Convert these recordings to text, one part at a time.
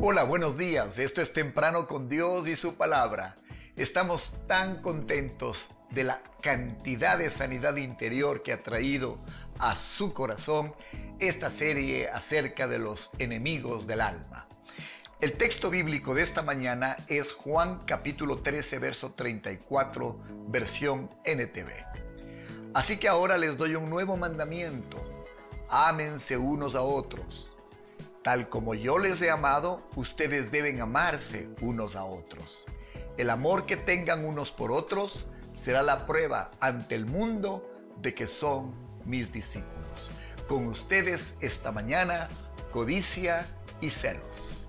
Hola, buenos días. Esto es Temprano con Dios y su palabra. Estamos tan contentos de la cantidad de sanidad interior que ha traído a su corazón esta serie acerca de los enemigos del alma. El texto bíblico de esta mañana es Juan capítulo 13, verso 34, versión NTV. Así que ahora les doy un nuevo mandamiento. Ámense unos a otros Tal como yo les he amado, ustedes deben amarse unos a otros. El amor que tengan unos por otros será la prueba ante el mundo de que son mis discípulos. Con ustedes esta mañana, codicia y celos.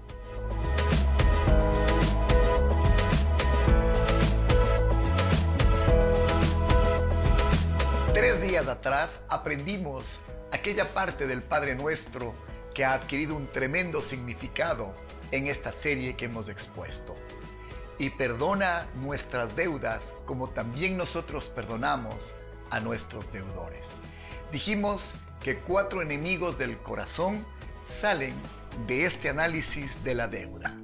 Tres días atrás aprendimos aquella parte del Padre Nuestro ha adquirido un tremendo significado en esta serie que hemos expuesto. Y perdona nuestras deudas como también nosotros perdonamos a nuestros deudores. Dijimos que cuatro enemigos del corazón salen de este análisis de la deuda.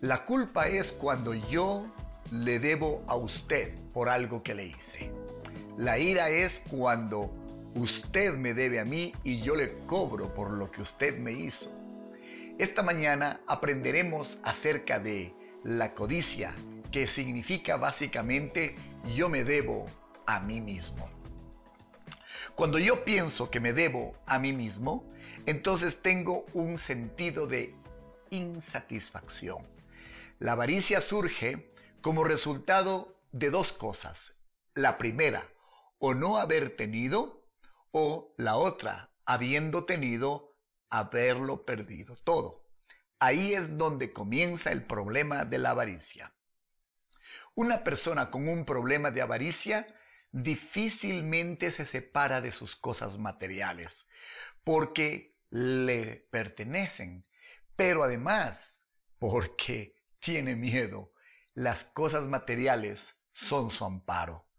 La culpa es cuando yo le debo a usted por algo que le hice. La ira es cuando Usted me debe a mí y yo le cobro por lo que usted me hizo. Esta mañana aprenderemos acerca de la codicia, que significa básicamente yo me debo a mí mismo. Cuando yo pienso que me debo a mí mismo, entonces tengo un sentido de insatisfacción. La avaricia surge como resultado de dos cosas. La primera, o no haber tenido, o la otra, habiendo tenido, haberlo perdido todo. Ahí es donde comienza el problema de la avaricia. Una persona con un problema de avaricia difícilmente se separa de sus cosas materiales porque le pertenecen, pero además porque tiene miedo. Las cosas materiales son su amparo.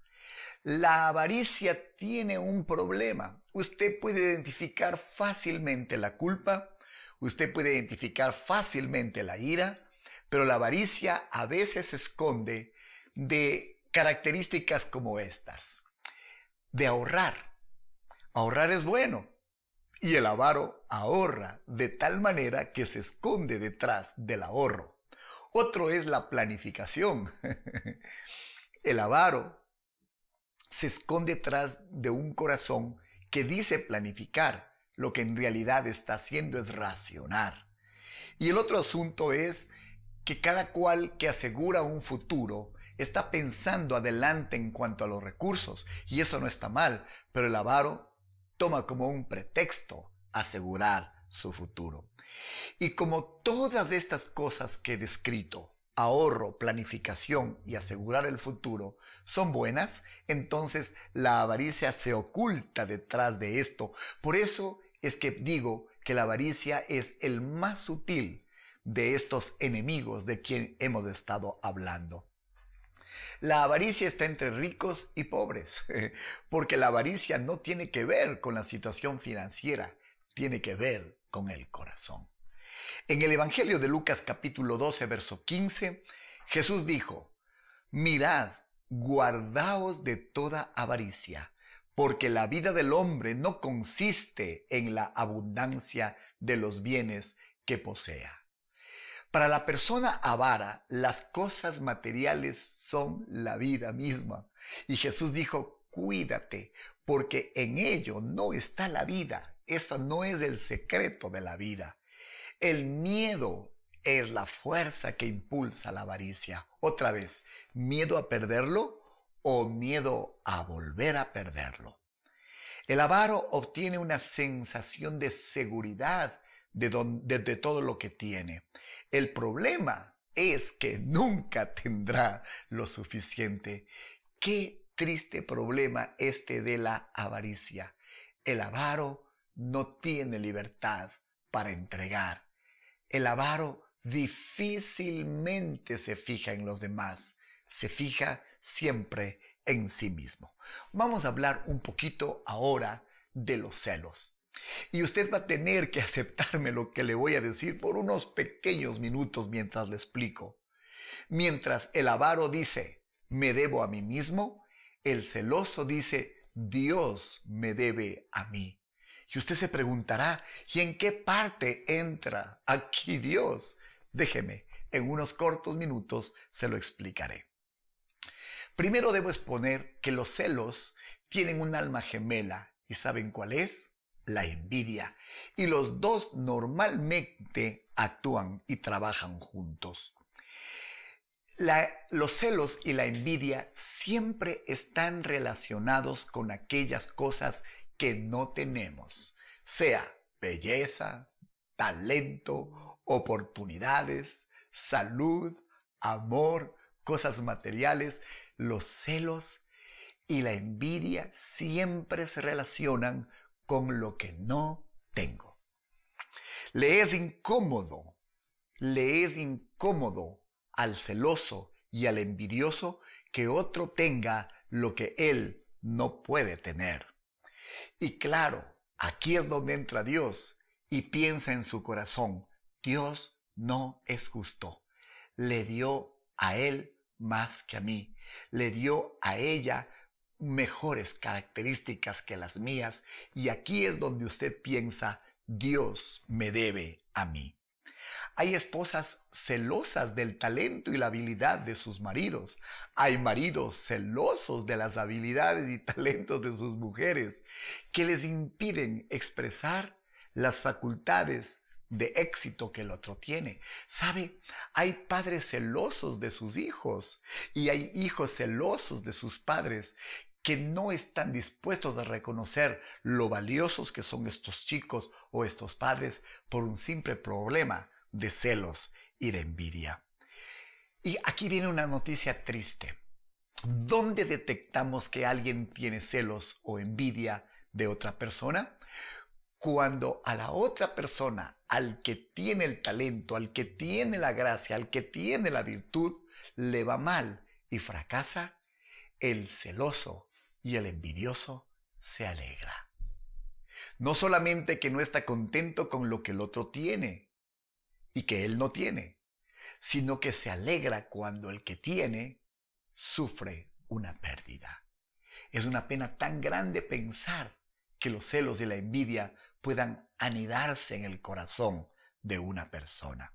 La avaricia tiene un problema. Usted puede identificar fácilmente la culpa, usted puede identificar fácilmente la ira, pero la avaricia a veces esconde de características como estas. De ahorrar. Ahorrar es bueno. Y el avaro ahorra de tal manera que se esconde detrás del ahorro. Otro es la planificación. el avaro se esconde detrás de un corazón que dice planificar, lo que en realidad está haciendo es racionar. Y el otro asunto es que cada cual que asegura un futuro está pensando adelante en cuanto a los recursos, y eso no está mal, pero el avaro toma como un pretexto asegurar su futuro. Y como todas estas cosas que he descrito ahorro, planificación y asegurar el futuro son buenas, entonces la avaricia se oculta detrás de esto. Por eso es que digo que la avaricia es el más sutil de estos enemigos de quien hemos estado hablando. La avaricia está entre ricos y pobres, porque la avaricia no tiene que ver con la situación financiera, tiene que ver con el corazón. En el Evangelio de Lucas capítulo 12, verso 15, Jesús dijo, mirad, guardaos de toda avaricia, porque la vida del hombre no consiste en la abundancia de los bienes que posea. Para la persona avara, las cosas materiales son la vida misma. Y Jesús dijo, cuídate, porque en ello no está la vida. Eso no es el secreto de la vida. El miedo es la fuerza que impulsa la avaricia. Otra vez, miedo a perderlo o miedo a volver a perderlo. El avaro obtiene una sensación de seguridad de, todo lo que tiene. El problema es que nunca tendrá lo suficiente. Qué triste problema este de la avaricia. El avaro no tiene libertad para entregar. El avaro difícilmente se fija en los demás, se fija siempre en sí mismo. Vamos a hablar un poquito ahora de los celos. Y usted va a tener que aceptarme lo que le voy a decir por unos pequeños minutos mientras le explico. Mientras el avaro dice, me debo a mí mismo, el celoso dice, Dios me debe a mí. Y usted se preguntará, ¿y en qué parte entra aquí Dios? Déjeme, en unos cortos minutos se lo explicaré. Primero debo exponer que los celos tienen un alma gemela. ¿Y saben cuál es? La envidia. Y los dos normalmente actúan y trabajan juntos. los celos y la envidia siempre están relacionados con aquellas cosas que no tenemos, sea belleza, talento, oportunidades, salud, amor, cosas materiales, los celos y la envidia siempre se relacionan con lo que no tengo. Le es incómodo, le es incómodo al celoso y al envidioso que otro tenga lo que él no puede tener. Y claro, aquí es donde entra Dios y piensa en su corazón, Dios no es justo. Le dio a él más que a mí. Le dio a ella mejores características que las mías y aquí es donde usted piensa, Dios me debe a mí. Hay esposas celosas del talento y la habilidad de sus maridos. Hay maridos celosos de las habilidades y talentos de sus mujeres que les impiden expresar las facultades de éxito que el otro tiene. ¿Sabe? Hay padres celosos de sus hijos y hay hijos celosos de sus padres que no están dispuestos a reconocer lo valiosos que son estos chicos o estos padres por un simple problema de celos y de envidia. Y aquí viene una noticia triste. ¿Dónde detectamos que alguien tiene celos o envidia de otra persona? Cuando a la otra persona, al que tiene el talento, al que tiene la gracia, al que tiene la virtud, le va mal y fracasa, el celoso y el envidioso se alegra. No solamente que no está contento con lo que el otro tiene, y que él no tiene, sino que se alegra cuando el que tiene sufre una pérdida. Es una pena tan grande pensar que los celos y la envidia puedan anidarse en el corazón de una persona.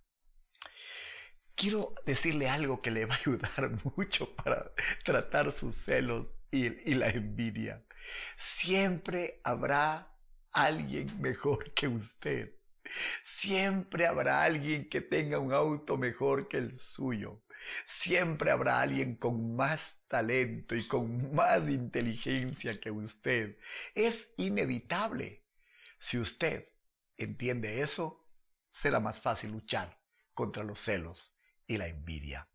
Quiero decirle algo que le va a ayudar mucho para tratar sus celos y, y la envidia. Siempre habrá alguien mejor que usted. Siempre habrá alguien que tenga un auto mejor que el suyo. Siempre habrá alguien con más talento y con más inteligencia que usted. Es inevitable. Si usted entiende eso, será más fácil luchar contra los celos y la envidia.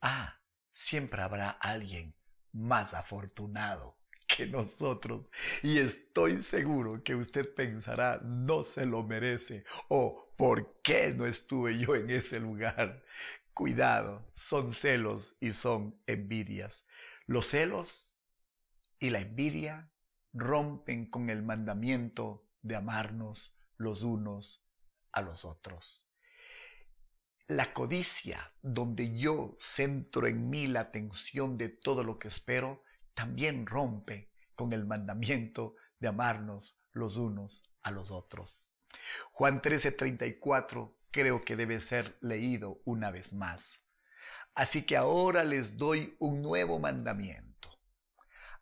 Ah, siempre habrá alguien más afortunado que nosotros. Y estoy seguro que usted pensará, no se lo merece o ¿por qué no estuve yo en ese lugar? Cuidado, son celos y son envidias. Los celos y la envidia rompen con el mandamiento de amarnos los unos a los otros. La codicia, donde yo centro en mí la atención de todo lo que espero, también rompe con el mandamiento de amarnos los unos a los otros. Juan 13:34 creo que debe ser leído una vez más. Así que ahora les doy un nuevo mandamiento.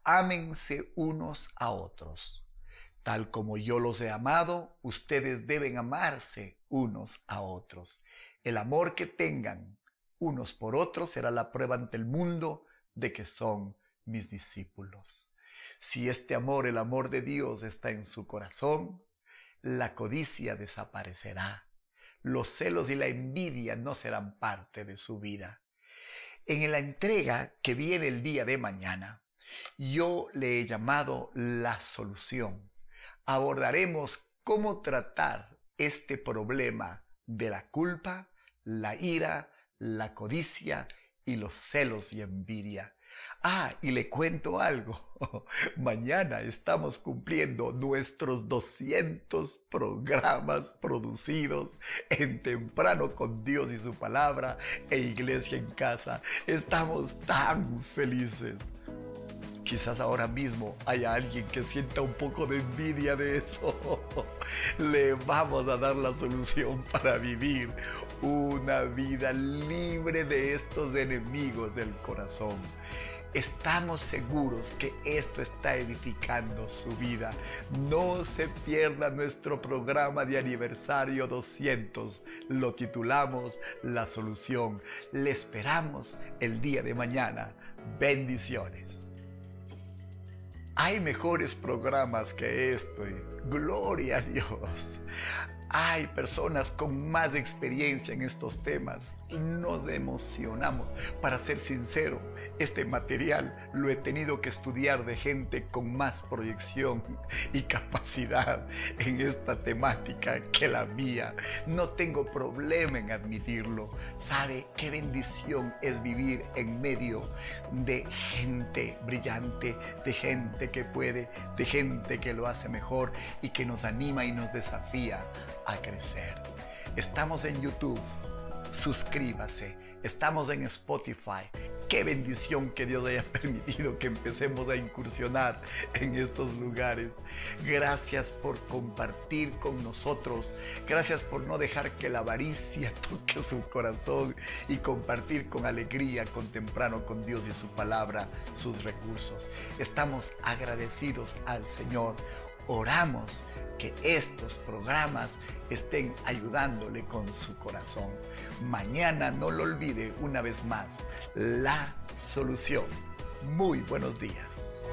Ámense unos a otros. Tal como yo los he amado, ustedes deben amarse unos a otros. El amor que tengan unos por otros será la prueba ante el mundo de que son mis discípulos. Si este amor, el amor de Dios está en su corazón, la codicia desaparecerá. Los celos y la envidia no serán parte de su vida. En la entrega que viene el día de mañana, yo le he llamado la solución. Abordaremos cómo tratar este problema de la culpa, la ira, la codicia y los celos y envidia. Ah, y le cuento algo. Mañana estamos cumpliendo nuestros 200 programas producidos en temprano con Dios y su palabra e iglesia en casa. Estamos tan felices. Quizás ahora mismo haya alguien que sienta un poco de envidia de eso. Le vamos a dar la solución para vivir una vida libre de estos enemigos del corazón. Estamos seguros que esto está edificando su vida. No se pierda nuestro programa de aniversario 200. Lo titulamos La Solución. Le esperamos el día de mañana. Bendiciones. Hay mejores programas que esto. Gloria a Dios. Hay personas con más experiencia en estos temas y nos emocionamos. Para ser sincero, este material lo he tenido que estudiar de gente con más proyección y capacidad en esta temática que la mía. No tengo problema en admitirlo. ¿Sabe qué bendición es vivir en medio de gente brillante, de gente que puede, de gente que lo hace mejor y que nos anima y nos desafía a crecer. Estamos en YouTube. Suscríbase. Estamos en Spotify. Qué bendición que Dios haya permitido que empecemos a incursionar en estos lugares. Gracias por compartir con nosotros. Gracias por no dejar que la avaricia toque su corazón y compartir con alegría, con temprano con Dios y su palabra, sus recursos. Estamos agradecidos al Señor. Oramos que estos programas estén ayudándole con su corazón. Mañana no lo olvide una vez más, la solución. Muy buenos días.